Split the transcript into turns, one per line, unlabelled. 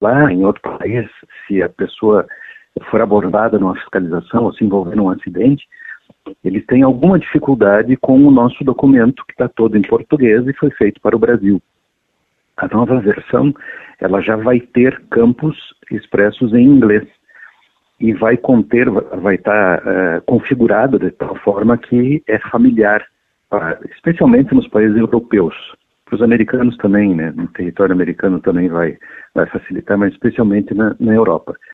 lá em outro país, se a pessoa for abordada numa fiscalização ou se envolver num acidente, eles têm alguma dificuldade com o nosso documento, que está todo em português e foi feito para o Brasil. A nova versão, ela já vai ter campos expressos em inglês e vai conter, vai estar uh, configurado de tal forma que é familiar, para, especialmente nos países europeus. Para os americanos também, né, no território americano também vai, vai facilitar, mas especialmente na, na Europa.